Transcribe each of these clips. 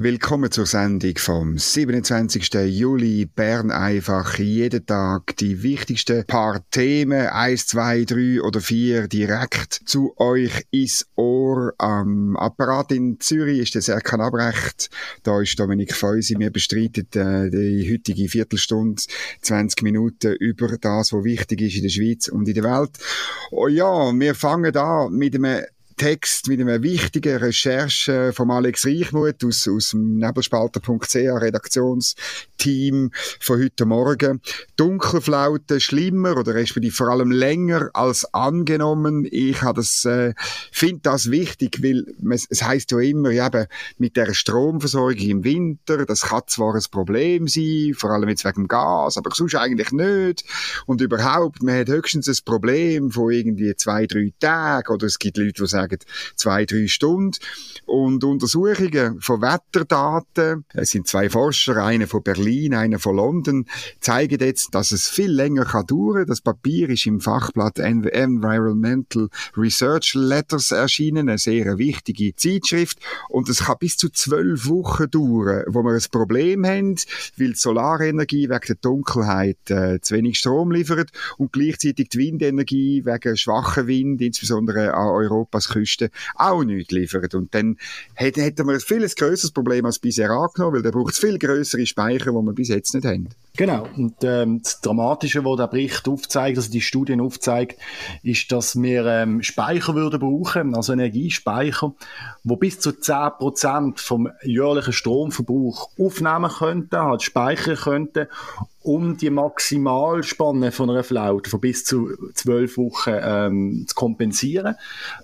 Willkommen zur Sendung vom 27. Juli. Bern einfach jeden Tag die wichtigsten paar Themen, eins, zwei, drei oder vier, direkt zu euch ins Ohr. Am Apparat in Zürich ist der Serkan Abrecht. Da ist Dominik Feusi. Wir bestreiten äh, die heutige Viertelstunde, 20 Minuten über das, was wichtig ist in der Schweiz und in der Welt. Oh ja, wir fangen da mit einem Text mit einer wichtigen Recherche von Alex Reichmuth aus, aus dem Nebelspalter.ch Redaktionsteam von heute Morgen. Dunkelflaute schlimmer oder respektive vor allem länger als angenommen. Ich habe das, äh, finde das wichtig, weil es heißt ja immer, eben, mit der Stromversorgung im Winter, das kann zwar ein Problem sein, vor allem jetzt wegen Gas, aber sonst eigentlich nicht. Und überhaupt, man hat höchstens ein Problem von irgendwie zwei, drei Tagen oder es gibt Leute, die sagen, sagen zwei, drei Stunden. Und Untersuchungen von Wetterdaten, es sind zwei Forscher, einer von Berlin, einer von London, zeigen jetzt, dass es viel länger kann dauern. Das Papier ist im Fachblatt Environmental Research Letters erschienen, eine sehr wichtige Zeitschrift. Und es kann bis zu zwölf Wochen dauern, wo wir ein Problem haben, weil die Solarenergie wegen der Dunkelheit äh, zu wenig Strom liefert und gleichzeitig die Windenergie wegen schwacher Wind, insbesondere an Europas Küste auch nichts liefert. Und dann hätten, wir ein viel grösseres Problem als bisher angenommen, weil da braucht es viel größere Speicher, die wir bis jetzt nicht haben. Genau. Und ähm, das Dramatische, was der Bericht aufzeigt, also die Studien aufzeigt, ist, dass wir ähm, Speicher würden brauchen, also Energiespeicher, wo bis zu 10% vom jährlichen Stromverbrauch aufnehmen könnten, halt speichern könnten um die Maximalspanne von einer Flaute von bis zu zwölf Wochen ähm, zu kompensieren.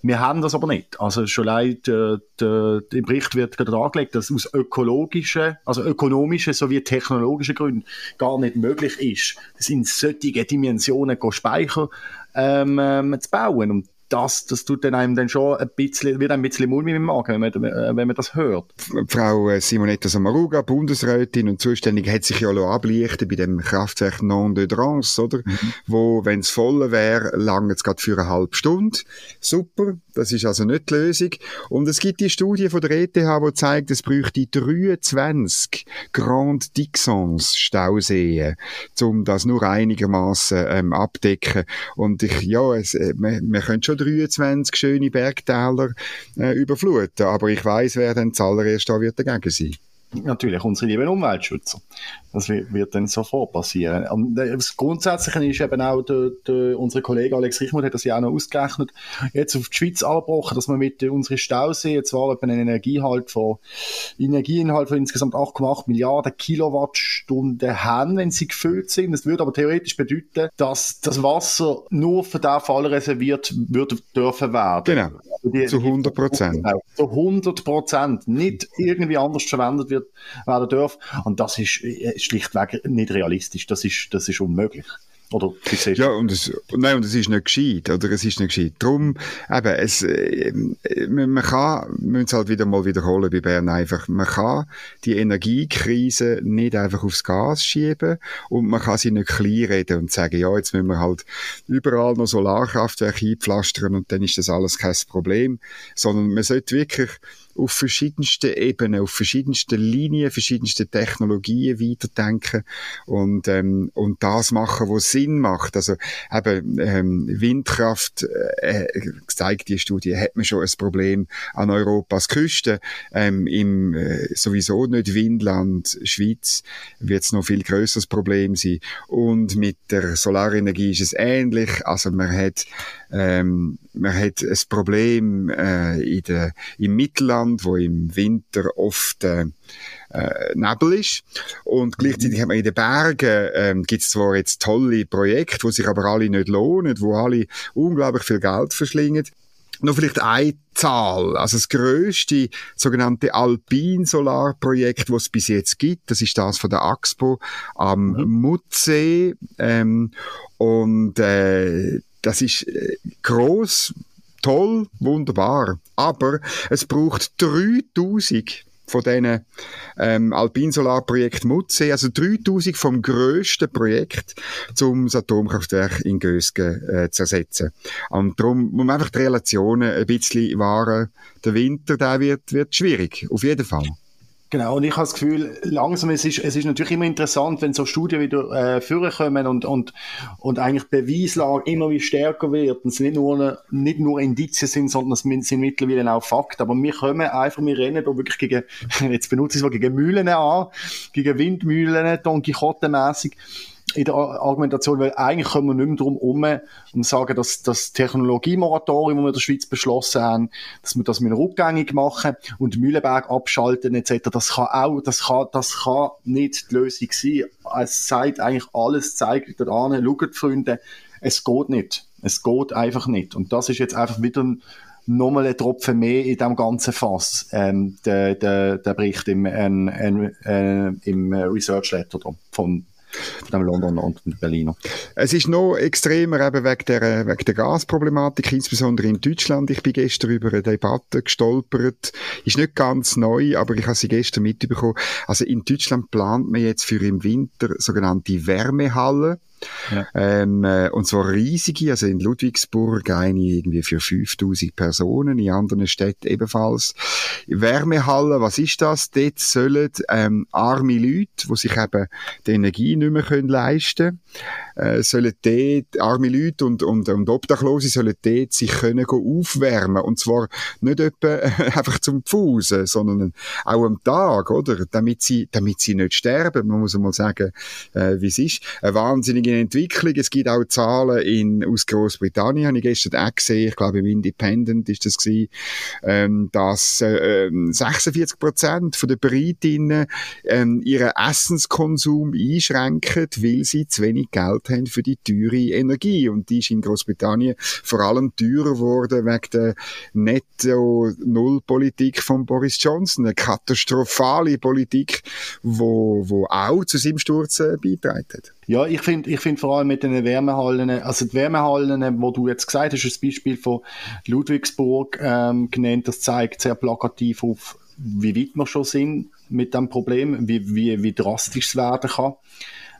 Wir haben das aber nicht. Also schon leid, äh, der, im Bericht wird gerade angelegt, dass aus ökologischen, also ökonomischen sowie technologischen Gründen gar nicht möglich ist, das in solche Dimensionen Speicher ähm, ähm, zu bauen. Und das, das tut dann einem dann schon ein bisschen, wird ein bisschen mulmig im Magen, wenn man, äh, wenn man das hört. Frau äh, Simonetta Samaruga, Bundesrätin und zuständig, hat sich ja ablichten bei dem Kraftwerk Non de Drance, oder? Mhm. Wo, wenn es voll wäre, lange es gerade für eine halbe Stunde. Super. Das ist also nicht die Lösung. Und es gibt die Studie von der ETH, die zeigt, es bräuchte 23 Grand Dixons Stauseen, um das nur einigermaßen ähm, abdecken. Und ich, ja, es, äh, man, man könnte schon 23 schöne Bergtäler äh, überfluten, aber ich weiß, wer dann zuallererst da wird dagegen sein natürlich unsere lieben Umweltschützer. Das wird, dann sofort passieren. Und das Grundsätzliche ist eben auch, der, der, unser Kollege Alex Richmond hat das ja auch noch ausgerechnet, jetzt auf die Schweiz angebrochen, dass wir mit unseren Stauseen zwar einen Energiehalt von, Energieinhalt von insgesamt 8,8 Milliarden Kilowattstunden haben, wenn sie gefüllt sind. Das würde aber theoretisch bedeuten, dass das Wasser nur für den Fall reserviert würde dürfen werden. Genau. Die, zu 100 Prozent. Zu 100 Prozent. Nicht irgendwie anders verwendet wird, werden dürfen. Und das ist, ist schlichtweg nicht realistisch. Das ist, das ist unmöglich. Ja, und es, nein, und es ist nicht gescheit, oder es ist nicht gescheit. Darum, eben, es, äh, man kann, wir müssen es halt wieder mal wiederholen bei Bern einfach, man kann die Energiekrise nicht einfach aufs Gas schieben und man kann sie nicht klein reden und sagen, ja, jetzt müssen wir halt überall noch Solarkraftwerke einpflastern und dann ist das alles kein Problem, sondern man sollte wirklich auf verschiedensten Ebenen, auf verschiedensten Linien, verschiedensten Technologien weiterdenken und, ähm, und das machen, was Sinn macht. Also eben ähm, Windkraft, äh, zeigt die Studie, hat man schon ein Problem an Europas Küste. Ähm, Im äh, sowieso nicht Windland Schweiz wird es noch viel größeres Problem sein. Und mit der Solarenergie ist es ähnlich. Also man hat ähm, man hat ein Problem äh, in der, im Mittelland, wo im Winter oft äh, äh, Nebel ist. Und gleichzeitig hat man in den Bergen, ähm, gibt es zwar jetzt tolle Projekte, wo sich aber alle nicht lohnen, wo alle unglaublich viel Geld verschlingen. Noch vielleicht eine Zahl. Also das größte sogenannte Alpin-Solarprojekt, was es bis jetzt gibt, das ist das von der AXPO am mhm. Mutsee. Ähm, und äh, das ist äh, groß, toll, wunderbar. Aber es braucht 3000 von diesen ähm, Alpinsolarprojekt Mutze, also 3000 vom grössten Projekt, um das Atomkraftwerk in Gösgen äh, zu ersetzen. Und darum muss man einfach die Relationen ein bisschen wahren. Der Winter, der wird, wird schwierig, auf jeden Fall. Genau, und ich habe das Gefühl, langsam, es ist, es ist natürlich immer interessant, wenn so Studien wieder äh, vorkommen und, und, und eigentlich Beweislage immer wie stärker wird und es nicht nur, nicht nur Indizien sind, sondern es sind mittlerweile auch Fakten. Aber wir kommen einfach, wir rennen da wirklich gegen, jetzt benutze ich es mal, gegen Mühlen an, gegen Windmühlen, Don Quixote-mässig in der Argumentation, weil eigentlich kommen wir nicht mehr drum herum, um sagen, dass das Technologiemoratorium, das wir in der Schweiz beschlossen haben, dass wir das mit rückgängig machen und Mühlenberg abschalten etc., das kann auch, das kann, das kann nicht die Lösung sein. Es zeigt eigentlich alles, zeigt daran, schaut Freunde, es geht nicht. Es geht einfach nicht. Und das ist jetzt einfach wieder nochmal ein Tropfen mehr in dem ganzen Fass, ähm, der, der, der Bericht im, ähm, äh, im Research Letter von von dem London und Berliner. Es ist noch extremer eben wegen der, wegen der Gasproblematik, insbesondere in Deutschland. Ich bin gestern über eine Debatte gestolpert. Ist nicht ganz neu, aber ich habe sie gestern mitbekommen. Also in Deutschland plant man jetzt für im Winter sogenannte Wärmehallen. Ja. Ähm, äh, und zwar riesige, also in Ludwigsburg eine irgendwie für 5000 Personen, in anderen Städten ebenfalls. Wärmehallen, was ist das? Dort sollen ähm, arme Leute, die sich eben die Energie nicht mehr können leisten können, äh, sollen dort, arme Leute und, und, und Obdachlose sollen dort sich können aufwärmen. Und zwar nicht etwa einfach zum Pfusen, sondern auch am Tag, oder? Damit sie, damit sie nicht sterben. Man muss mal sagen, äh, wie es ist. Eine wahnsinnige Entwicklung. Es gibt auch Zahlen in, aus Großbritannien, habe ich gestern auch gesehen, ich glaube im Independent ist das gewesen, ähm, dass äh, 46 ähm, Prozent der Britinnen ähm, ihren Essenskonsum einschränken, weil sie zu wenig Geld haben für die teure Energie. Und die ist in Großbritannien vor allem teurer geworden wegen der Netto-Null-Politik von Boris Johnson. Eine katastrophale Politik, wo, wo auch zu seinem Sturz äh, beigetragen hat. Ja, ich finde ich find vor allem mit den Wärmehallen, also die Wärmehallen, wo du jetzt gesagt hast, das Beispiel von Ludwigsburg ähm, genannt, das zeigt sehr plakativ auf, wie weit wir schon sind mit dem Problem, wie, wie, wie drastisch es werden kann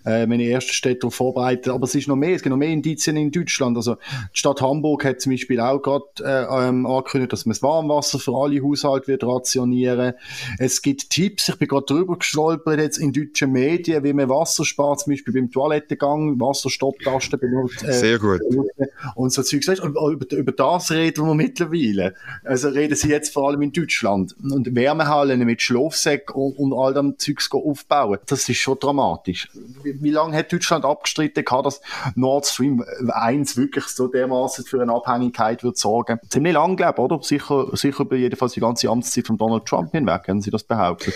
äh, meine ersten Städte vorbereitet. Aber es ist noch mehr, es gibt noch mehr Indizien in Deutschland. Also die Stadt Hamburg hat zum Beispiel auch gerade äh, ähm, angekündigt, dass man das Warmwasser für alle Haushalte wird rationieren. Es gibt Tipps, ich bin gerade drüber gestolpert jetzt in deutschen Medien, wie man Wasser spart, zum Beispiel beim Toilettengang, Wasserstopptasten benutzt. Äh, Sehr gut. Und so Zeug. Und über, über das reden wir mittlerweile. Also reden sie jetzt vor allem in Deutschland. Und Wärmehallen mit Schlafsäcken und, und all dem Zeugs aufbauen. Das ist schon dramatisch wie lange hat Deutschland abgestritten, dass Nord Stream 1 wirklich so dermaßen für eine Abhängigkeit wird sorgen? Ziemlich lang, glaube ich, oder? Sicher, sicher über jedenfalls die ganze Amtszeit von Donald Trump hinweg, haben Sie das behauptet?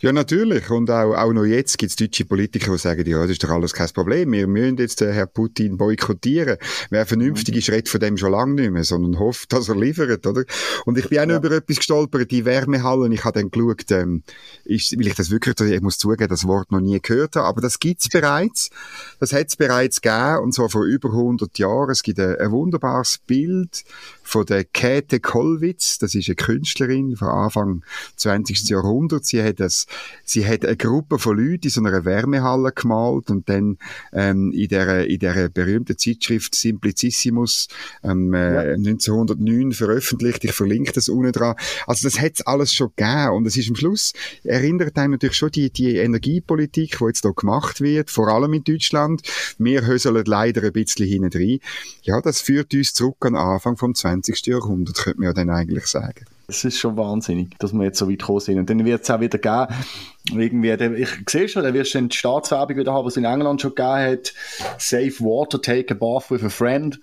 Ja, natürlich. Und auch, auch noch jetzt gibt es deutsche Politiker, die sagen, ja, das ist doch alles kein Problem. Wir müssen jetzt den Herrn Putin boykottieren. Wer vernünftig ist, redet von dem schon lange nicht mehr, sondern hofft, dass er liefert, oder? Und ich bin auch noch ja. über etwas gestolpert, die Wärmehallen. Ich habe dann geschaut, ähm, ist, will ich das wirklich, ich muss zugeben, das Wort noch nie gehört habe, aber das gibt gibt's bereits. Das hat es bereits gegeben, und zwar vor über 100 Jahren. Es gibt ein, ein wunderbares Bild von der Käthe Kollwitz. Das ist eine Künstlerin von Anfang 20. Jahrhundert. Sie hat, das, sie hat eine Gruppe von Leuten in so einer Wärmehalle gemalt und dann ähm, in, der, in der berühmten Zeitschrift Simplicissimus ähm, äh, ja. 1909 veröffentlicht. Ich verlinke das unten dran. Also das hat alles schon gegeben und es ist am Schluss, erinnert einem natürlich schon die, die Energiepolitik, die jetzt hier gemacht wird, vor allem in Deutschland. Wir höseln leider ein bisschen hinten rein. Ja, das führt uns zurück an den Anfang vom 20. Jahrhundert, könnte man ja dann eigentlich sagen. Es ist schon wahnsinnig, dass wir jetzt so weit gekommen sind. Und dann wird es auch wieder geben, irgendwie, ich sehe schon, dann wirst du die Staatswerbung wieder haben, was es in England schon gegeben hat. Safe water, take a bath with a friend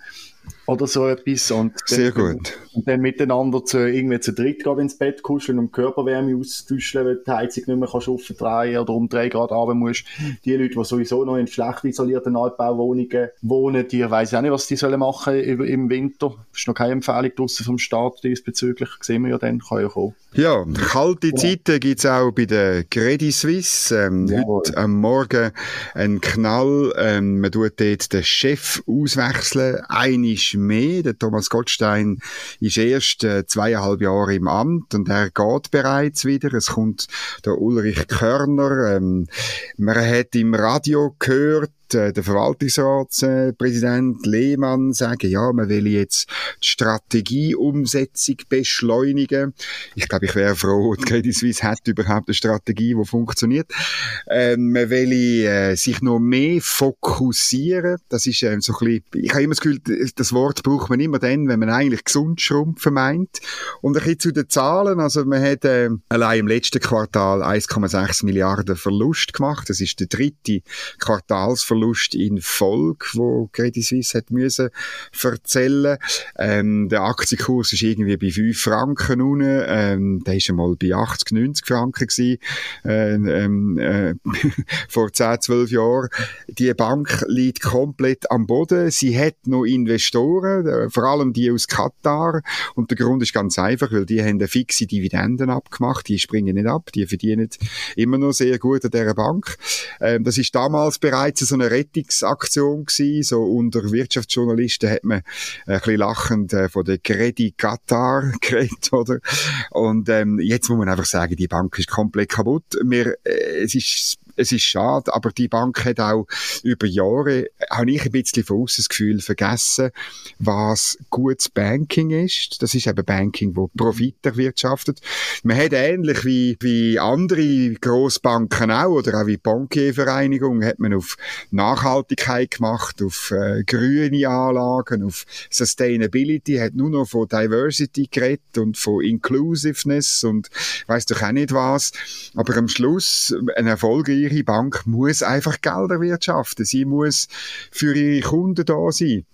oder so etwas. Und Sehr dann, gut. Und dann miteinander zu, irgendwie zu dritt gerade ins Bett kuscheln und Körperwärme austauschen, weil die Heizung nicht mehr kannst aufdrehen oder um drei Grad runter musst. Die Leute, die sowieso noch in schlecht isolierten Altbauwohnungen wohnen, die weiss auch nicht, was die sollen machen im Winter. Es ist noch keine Empfehlung draussen vom Staat diesbezüglich. Das sehen wir ja dann, kann ja kommen. Ja, kalte Zeiten gibt's auch bei der Credit Suisse. Ähm, ja. Heute am Morgen ein Knall. Ähm, man tut dort den Chef auswechseln. Einisch mehr. Der Thomas Gottstein ist erst äh, zweieinhalb Jahre im Amt und er geht bereits wieder. Es kommt der Ulrich Körner. Ähm, man hat im Radio gehört, äh, der Verwaltungsratspräsident Lehmann sagen, ja, man will jetzt die Strategieumsetzung beschleunigen. Ich glaube, ich wäre froh, die Credit Suisse hat überhaupt eine Strategie, die funktioniert. Ähm, man will äh, sich noch mehr fokussieren. Das ist ähm, so ein bisschen, ich habe immer das Gefühl, das Wort braucht man immer dann, wenn man eigentlich gesund schrumpfen meint. Und ein bisschen zu den Zahlen, also man hat äh, allein im letzten Quartal 1,6 Milliarden Verlust gemacht. Das ist der dritte Quartalsverlust Verlust in Folge, wo Credit Suisse hat müssen erzählen. Ähm, der Aktienkurs ist irgendwie bei 5 Franken unten. Ähm, der ist einmal bei 80, 90 Franken gewesen, äh, ähm, äh, vor 10, 12 Jahren. Die Bank liegt komplett am Boden. Sie hat noch Investoren, äh, vor allem die aus Katar. Und der Grund ist ganz einfach, weil die haben eine fixe Dividenden abgemacht. Die springen nicht ab. Die verdienen immer noch sehr gut an dieser Bank. Ähm, das ist damals bereits so eine Rettungsaktion gewesen. So unter Wirtschaftsjournalisten hat man ein bisschen lachend äh, von der Credit Qatar geredet, oder? Und ähm, jetzt muss man einfach sagen, die Bank ist komplett kaputt. Wir, äh, es ist es ist schade, aber die Bank hat auch über Jahre, habe ich ein bisschen von außen das Gefühl, vergessen, was gutes Banking ist. Das ist eben Banking, wo Profit erwirtschaftet. Man hat ähnlich wie, wie andere Grossbanken auch, oder auch wie Bankiervereinigung, hat man auf Nachhaltigkeit gemacht, auf äh, grüne Anlagen, auf Sustainability, hat nur noch von Diversity geredet und von Inclusiveness und weiß doch auch nicht was. Aber am Schluss ein erfolgreiche Bank muss einfach Geld erwirtschaften. Sie muss für ihre Kunden da sein.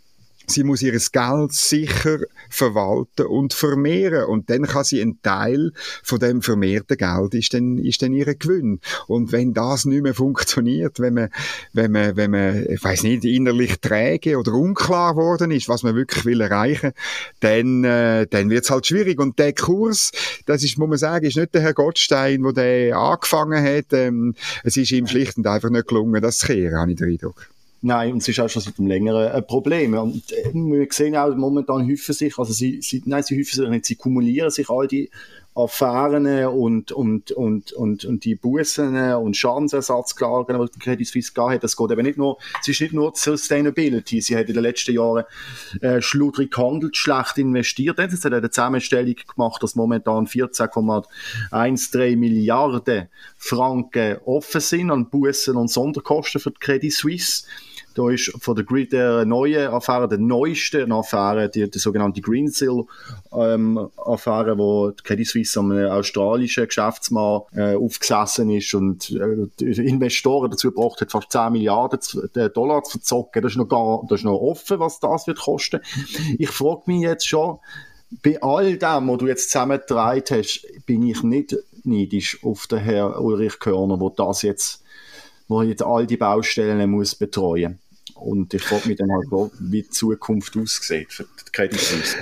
Sie muss ihr Geld sicher verwalten und vermehren. Und dann kann sie einen Teil von dem vermehrten Geld ist dann, ist dann ihr Gewinn. Und wenn das nicht mehr funktioniert, wenn man, wenn man, wenn man, ich weiß nicht, innerlich träge oder unklar worden ist, was man wirklich will erreichen, dann, äh, dann wird's halt schwierig. Und der Kurs, das ist, muss man sagen, ist nicht der Herr Gottstein, der den angefangen hat. Ähm, es ist ihm schlicht und einfach nicht gelungen, das zu kehren, habe ich den Eindruck. Nein, und es ist auch schon seit einem längeren ein Problem. Und äh, wir sehen auch, momentan häufen sich, also sie, sie, nein, sie häufen sich nicht, sie kumulieren sich all die Affären und, und, und, und, und die Bussen und Schadensersatzklagen, die Credit Suisse gehabt hat, das geht eben nicht nur, es ist nicht nur Sustainability, sie hat in den letzten Jahren äh, schludrig gehandelt, schlecht investiert, es hat eine Zusammenstellung gemacht, dass momentan 14,13 Milliarden Franken offen sind an Bussen und Sonderkosten für die Credit Suisse. Da ist von der, der neuen Affäre, der neuesten Affäre, die, die sogenannte Greensill-Affäre, ähm, wo die Credit Suisse am australischen Geschäftsmann äh, aufgesessen ist und äh, Investoren dazu gebracht hat, fast 10 Milliarden äh, Dollar zu verzocken. Das ist noch, gar, das ist noch offen, was das wird kosten. Ich frage mich jetzt schon, bei all dem, was du jetzt zusammengetragen hast, bin ich nicht neidisch auf den Herrn Ulrich Körner, der das jetzt, wo jetzt all die Baustellen muss betreuen und ich frage mich dann halt, wie die Zukunft aussieht für die Credit Suisse.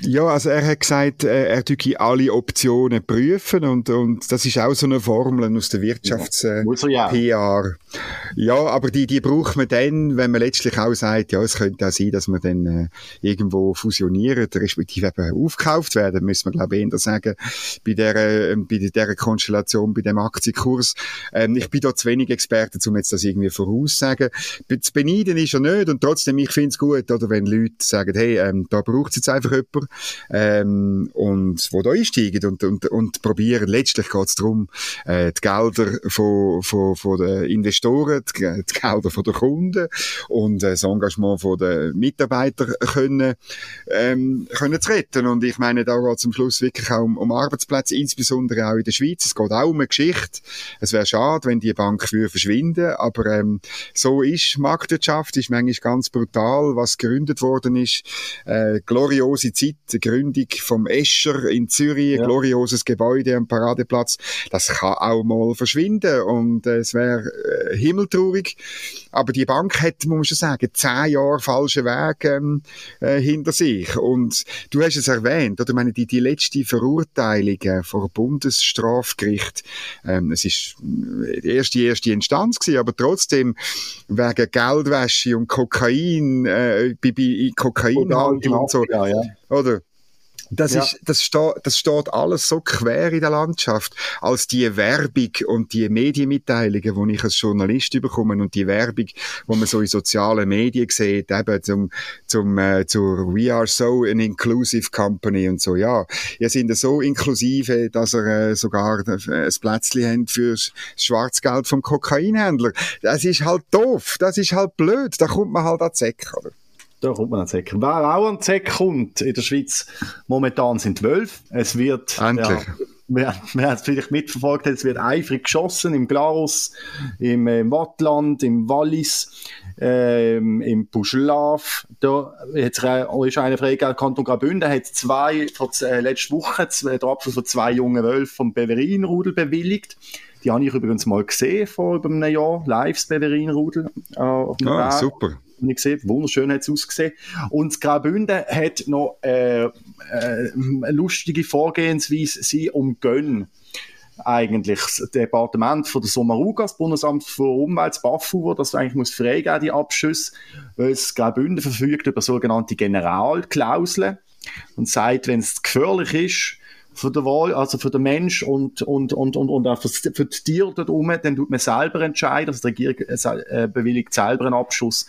Ja, also er hat gesagt, äh, er tue alle Optionen prüfen und, und das ist auch so eine Formel aus der Wirtschafts-PR. Ja, ja. Ja, aber die, die braucht man dann, wenn man letztlich auch sagt, ja, es könnte auch sein, dass man dann äh, irgendwo fusioniert, respektive eben aufgekauft werden, müssen wir glaube ich eher sagen, bei der, äh, bei der Konstellation, bei dem Aktienkurs. Ähm, ich bin da zu wenig Experte, um jetzt das irgendwie voraussagen. Zu beneiden ist er nicht und trotzdem, ich finde es gut, oder wenn Leute sagen, hey, ähm, da braucht es jetzt einfach jemanden, ähm, und wo da einsteigen und, und, und probieren. Letztlich geht es darum, äh, die Gelder von, von, von den Investoren, die, die Gelder von den Kunden und äh, das Engagement von den Mitarbeitern können, ähm, können zu retten. Und ich meine, da geht es am Schluss wirklich auch um, um Arbeitsplätze, insbesondere auch in der Schweiz. Es geht auch um eine Geschichte. Es wäre schade, wenn die Bank würde verschwinden, aber ähm, so ist Marktwirtschaft, ist manchmal ganz brutal, was gegründet worden ist. Äh, gloriose Zeit Gründung vom Escher in Zürich, ja. glorioses Gebäude am Paradeplatz, das kann auch mal verschwinden und äh, es wäre äh, himmeltraurig. Aber die Bank hat, muss man schon sagen, zehn Jahre falschen Weg ähm, äh, hinter sich. Und du hast es erwähnt, oder ich meine, die, die letzte Verurteilung äh, vor Bundesstrafgericht, ähm, es ist äh, die erste, erste Instanz gewesen, aber trotzdem wegen Geldwäsche und Kokain, äh, bei, bei Kokainhandel und so. Ja, ja. Oder? Das, ja. ist, das, steht, das steht alles so quer in der Landschaft, als die Werbung und die Medienmitteilungen, die ich als Journalist bekomme und die Werbung, die man so in sozialen Medien sieht, eben zum, zum, äh, zur We are so an inclusive company und so, ja. Ihr sind so inklusive, dass er äh, sogar ein Plätzchen haben für das Schwarzgeld vom Kokainhändler. Das ist halt doof, das ist halt blöd, da kommt man halt an die Säcke, oder? Da kommt man an den Zeck. Wer auch an den Zeck kommt in der Schweiz momentan sind Wölfe. Es wird, Endlich. Ja, wer, wer es vielleicht mitverfolgt hat, es wird eifrig geschossen im Glarus, im, äh, im Wattland, im Wallis, ähm, im Buschlav. Da jetzt, äh, ist einer freigegeben, Kanton Graubünden hat zwei, vor, äh, letzte Woche, zwei, der Abschluss von zwei jungen Wölfen vom Beverinrudel bewilligt. Die habe ich übrigens mal gesehen vor über einem Jahr, live das Beverinrudel. Äh, ah, super ich gesehen. Wunderschön hat es ausgesehen. Und Graubünden hat noch äh, äh, eine lustige Vorgehensweise, sie umgehen eigentlich das Departement von der Sommaruga, das Bundesamt für Umwelt, das BAFU, wo das eigentlich muss freigeben, die Abschüsse, weil das Graubünden verfügt über sogenannte Generalklauseln und sagt, wenn es gefährlich ist, für den Wahl, also für den Mensch und, und, und, und, und auch für, für die Tiere dort rum, dann tut man selber entscheiden, also die Regierung äh, bewilligt selber einen Abschuss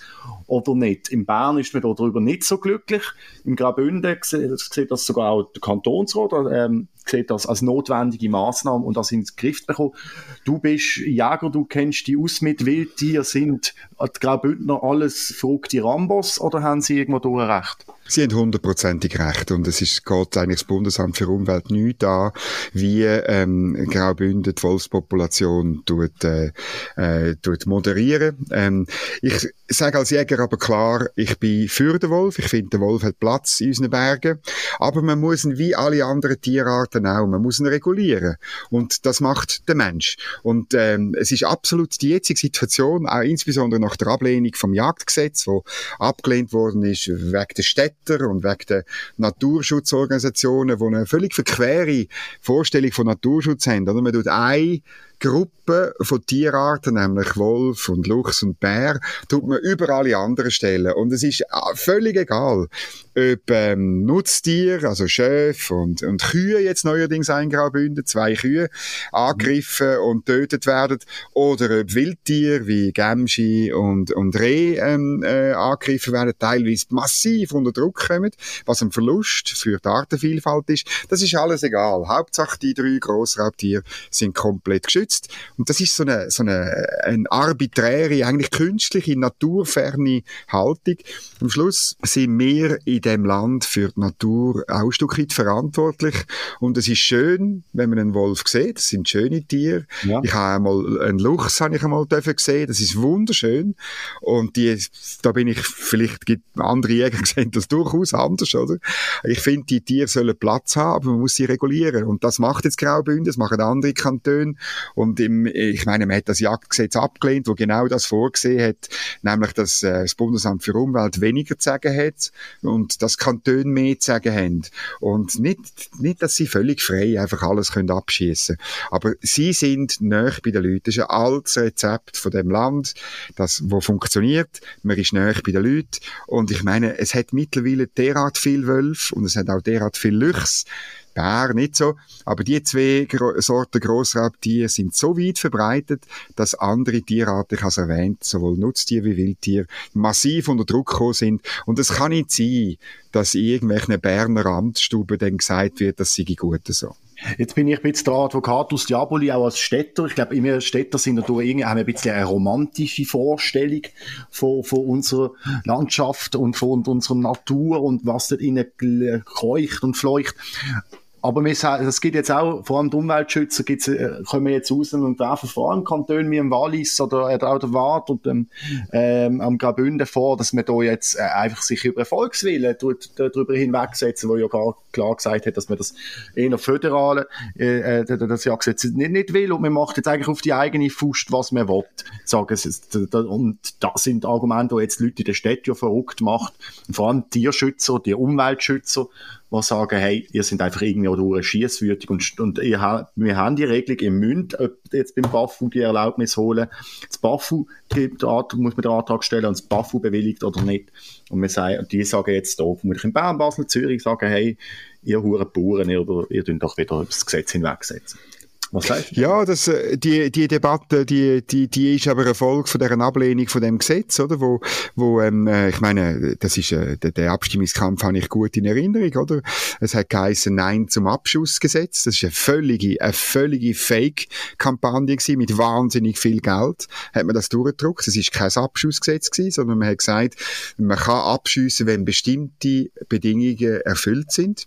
oder nicht. In Bern ist man darüber nicht so glücklich. Im Graubünden sieht das sogar auch der Kantonsrat, ähm, sieht das als notwendige Maßnahme und das ins Griff bekommen. Du bist Jäger, du kennst die aus mit Wildtier, sind die Graubündner alles verrückte Rambos oder haben sie irgendwo durch recht? Sie haben hundertprozentig recht und es ist, geht eigentlich das Bundesamt für Umwelt nicht an, wie ähm, Graubünden die Wolfspopulation tut, äh, äh, tut moderieren. Ähm, ich sage als Jäger aber klar, ich bin für den Wolf, ich finde, der Wolf hat Platz in unseren Bergen, aber man muss ihn wie alle anderen Tierarten auch, man muss ihn regulieren und das macht der Mensch. Und ähm, es ist absolut die jetzige Situation, auch insbesondere nach der Ablehnung vom Jagdgesetz, wo abgelehnt worden ist wegen der Städte, Wetter und wegen der Naturschutzorganisationen, die eine völlig verquere Vorstellung von Naturschutz haben. Oder? Man tut eine Gruppe von Tierarten, nämlich Wolf und Luchs und Bär, tut man überall in anderen Stellen. Und es ist ah, völlig egal, ob ähm, Nutztier, also Schäfe und, und Kühe jetzt neuerdings Graubünden, zwei Kühe, angegriffen und tötet werden, oder ob Wildtier wie Gämschi und, und Reh ähm, äh, angegriffen werden, teilweise massiv unter Druck kommen, was ein Verlust für die Artenvielfalt ist. Das ist alles egal. Hauptsache die drei Grossraubtiere sind komplett geschützt geschützt. Und das ist so eine, so eine, eine arbiträre, eigentlich künstliche, naturferne Haltung. Am Schluss sind wir in dem Land für die Natur auch ein Stück weit verantwortlich. Und es ist schön, wenn man einen Wolf sieht. Das sind schöne Tiere. Ja. Ich habe einmal einen Luchs habe ich einmal gesehen. Das ist wunderschön. Und die, da bin ich, vielleicht gibt andere Jäger sehen das durchaus anders, oder? Ich finde, die Tiere sollen Platz haben, aber man muss sie regulieren. Und das macht jetzt Graubünden, das machen andere Kantone. Und im, ich meine, man hat das Jagdgesetz abgelehnt, wo genau das vorgesehen hat, nämlich, dass äh, das Bundesamt für Umwelt weniger zu sagen hat und das Kantone mehr zu sagen haben. Und nicht, nicht, dass sie völlig frei einfach alles können abschießen. Aber sie sind näher bei den Leuten. Das ist ein altes Rezept von dem Land, das, wo funktioniert. Man ist näher bei den Leuten. Und ich meine, es hat mittlerweile derart viel Wölfe und es hat auch derart viel Luchs, Bär nicht so. Aber die zwei Gro Sorten Grossraubtiere sind so weit verbreitet, dass andere Tierarten, ich habe es erwähnt, sowohl Nutztiere wie Wildtiere, massiv unter Druck gekommen sind. Und es kann nicht sein, dass in irgendwelchen Berner Amtsstuben dann gesagt wird, das sei gut so. Jetzt bin ich ein bisschen der Advocatus Diaboli, auch als Städter. Ich glaube, wir Städter sind natürlich irgendwie, haben ein bisschen eine romantische Vorstellung von, von unserer Landschaft und von unserer Natur und was dort innen kreucht und fleucht. Aber es gibt jetzt auch, vor allem die Umweltschützer gibt's, äh, kommen jetzt raus und werfen vor allem Kantonen wie im Wallis oder, oder auch der Waadt und ähm, ähm, am Graubünden vor, dass man da jetzt äh, einfach sich über Volkswillen darüber hinwegsetzen, wo ja gar klar gesagt hat, dass man das eher föderale, äh, äh das ja nicht, nicht will und man macht jetzt eigentlich auf die eigene Faust, was man will. Sagen sie, und das sind Argumente, die jetzt Leute in der Stadt ja verrückt macht. vor allem Tierschützer, die Umweltschützer, die sagen, hey, ihr seid einfach irgendwie oder schiesswürdig und, und ihr, wir haben die Regelung im Münd, jetzt beim BAFU die Erlaubnis holen. Das BAFU muss man den Antrag stellen und das BAFU bewilligt oder nicht. Und wir sagen, die sagen jetzt hier, vermutlich in Bern, Basel, Zürich, sagen, hey, ihr Huren Bauern, ihr, ihr dürft doch wieder das Gesetz hinwegsetzen. Was sagst du? Ja, das, äh, die, die Debatte, die, die, die ist aber Erfolg von deren Ablehnung von dem Gesetz, oder? Wo, wo, ähm, äh, ich meine, das ist, äh, der, Abstimmungskampf habe ich gut in Erinnerung, oder? Es hat geheißen Nein zum Abschussgesetz. Das ist eine völlige, eine völlige Fake-Kampagne gewesen, mit wahnsinnig viel Geld. Hat man das durchgedruckt. Es ist kein Abschussgesetz gewesen, sondern man hat gesagt, man kann abschiessen, wenn bestimmte Bedingungen erfüllt sind.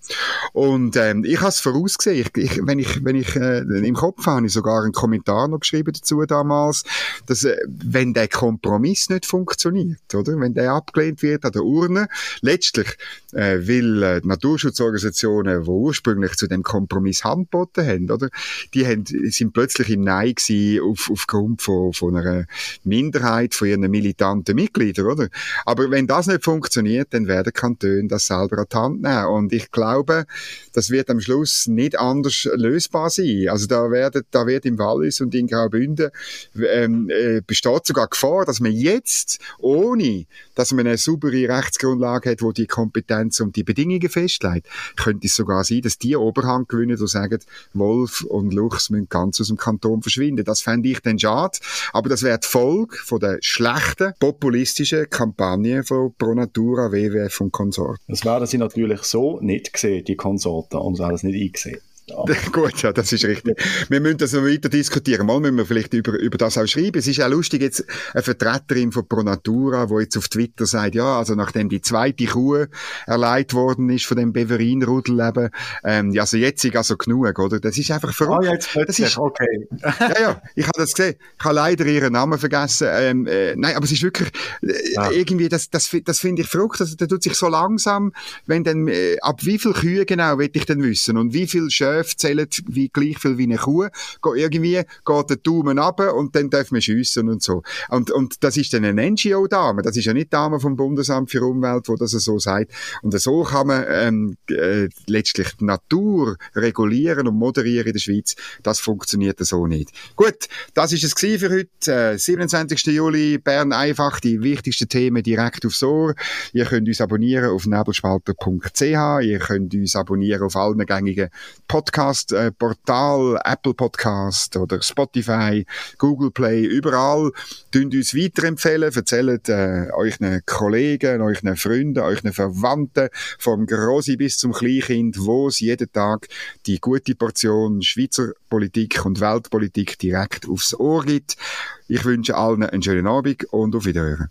Und, ähm, ich habe es vorausgesehen. Ich, ich, wenn ich, wenn ich, äh, Kopf habe ich sogar einen Kommentar noch geschrieben dazu damals, dass äh, wenn der Kompromiss nicht funktioniert, oder, wenn der abgelehnt wird an der Urne, letztlich äh, will äh, die Naturschutzorganisationen, die ursprünglich zu dem Kompromiss handboten haben, oder, die haben, sind plötzlich im Nein gewesen auf, aufgrund von, von einer Minderheit von ihren militanten Mitgliedern, oder? Aber wenn das nicht funktioniert, dann werden Kantone das selber an die Hand nehmen. Und ich glaube, das wird am Schluss nicht anders lösbar sein. Also da werden, da wird im Wallis und in Graubünden ähm, äh, besteht sogar Gefahr, dass man jetzt, ohne dass man eine saubere Rechtsgrundlage hat, wo die Kompetenz und die Bedingungen festlegt, könnte es sogar sein, dass die Oberhand gewinnen und sagen, Wolf und Luchs müssen ganz aus dem Kanton verschwinden. Das fände ich dann schade, aber das wäre die Folge von der schlechten, populistischen Kampagne von Pro Natura, WWF und Konsorten. Das werden sie natürlich so nicht gesehen, die Konsorten, und haben das nicht eingesehen. Gut, ja, das ist richtig. Wir müssen das noch weiter diskutieren. Mal müssen wir vielleicht über, über das auch schreiben. Es ist ja lustig, jetzt eine Vertreterin von Pronatura, die jetzt auf Twitter sagt, ja, also nachdem die zweite Kuh erleiht worden ist von dem Beverin-Rudel eben, ähm, ja, also jetzt ist also genug, oder? Das ist einfach verrückt. Ah, jetzt das ist, okay. ja, ja, ich habe das gesehen. Ich habe leider ihren Namen vergessen. Ähm, äh, nein, aber es ist wirklich, äh, ja. irgendwie, das, das, das finde ich verrückt. Also, der tut sich so langsam, wenn dann, äh, ab wie viel Kühe genau, will ich denn wissen? Und wie viel schön Schöfe zählen wie, gleich viel wie eine Kuh. Irgendwie geht der Daumen ab und dann darf man schiessen und so. Und, und das ist dann eine NGO-Dame. Das ist ja nicht Dame vom Bundesamt für Umwelt, wo das so sagt. Und so kann man ähm, äh, letztlich die Natur regulieren und moderieren in der Schweiz. Das funktioniert so nicht. Gut, das ist es für heute. Äh, 27. Juli, Bern einfach, die wichtigsten Themen direkt aufs Ohr. Ihr könnt uns abonnieren auf nebelspalter.ch. Ihr könnt uns abonnieren auf allen gängigen Podcasts Podcast-Portal, äh, Apple Podcast oder Spotify, Google Play, überall. Tünt uns weiterempfehlen, erzählt äh, euren Kollegen, euren Freunden, euren Verwandten, vom Grossi bis zum Kleinkind, wo es jeden Tag die gute Portion Schweizer Politik und Weltpolitik direkt aufs Ohr gibt. Ich wünsche allen einen schönen Abend und auf Wiederhören.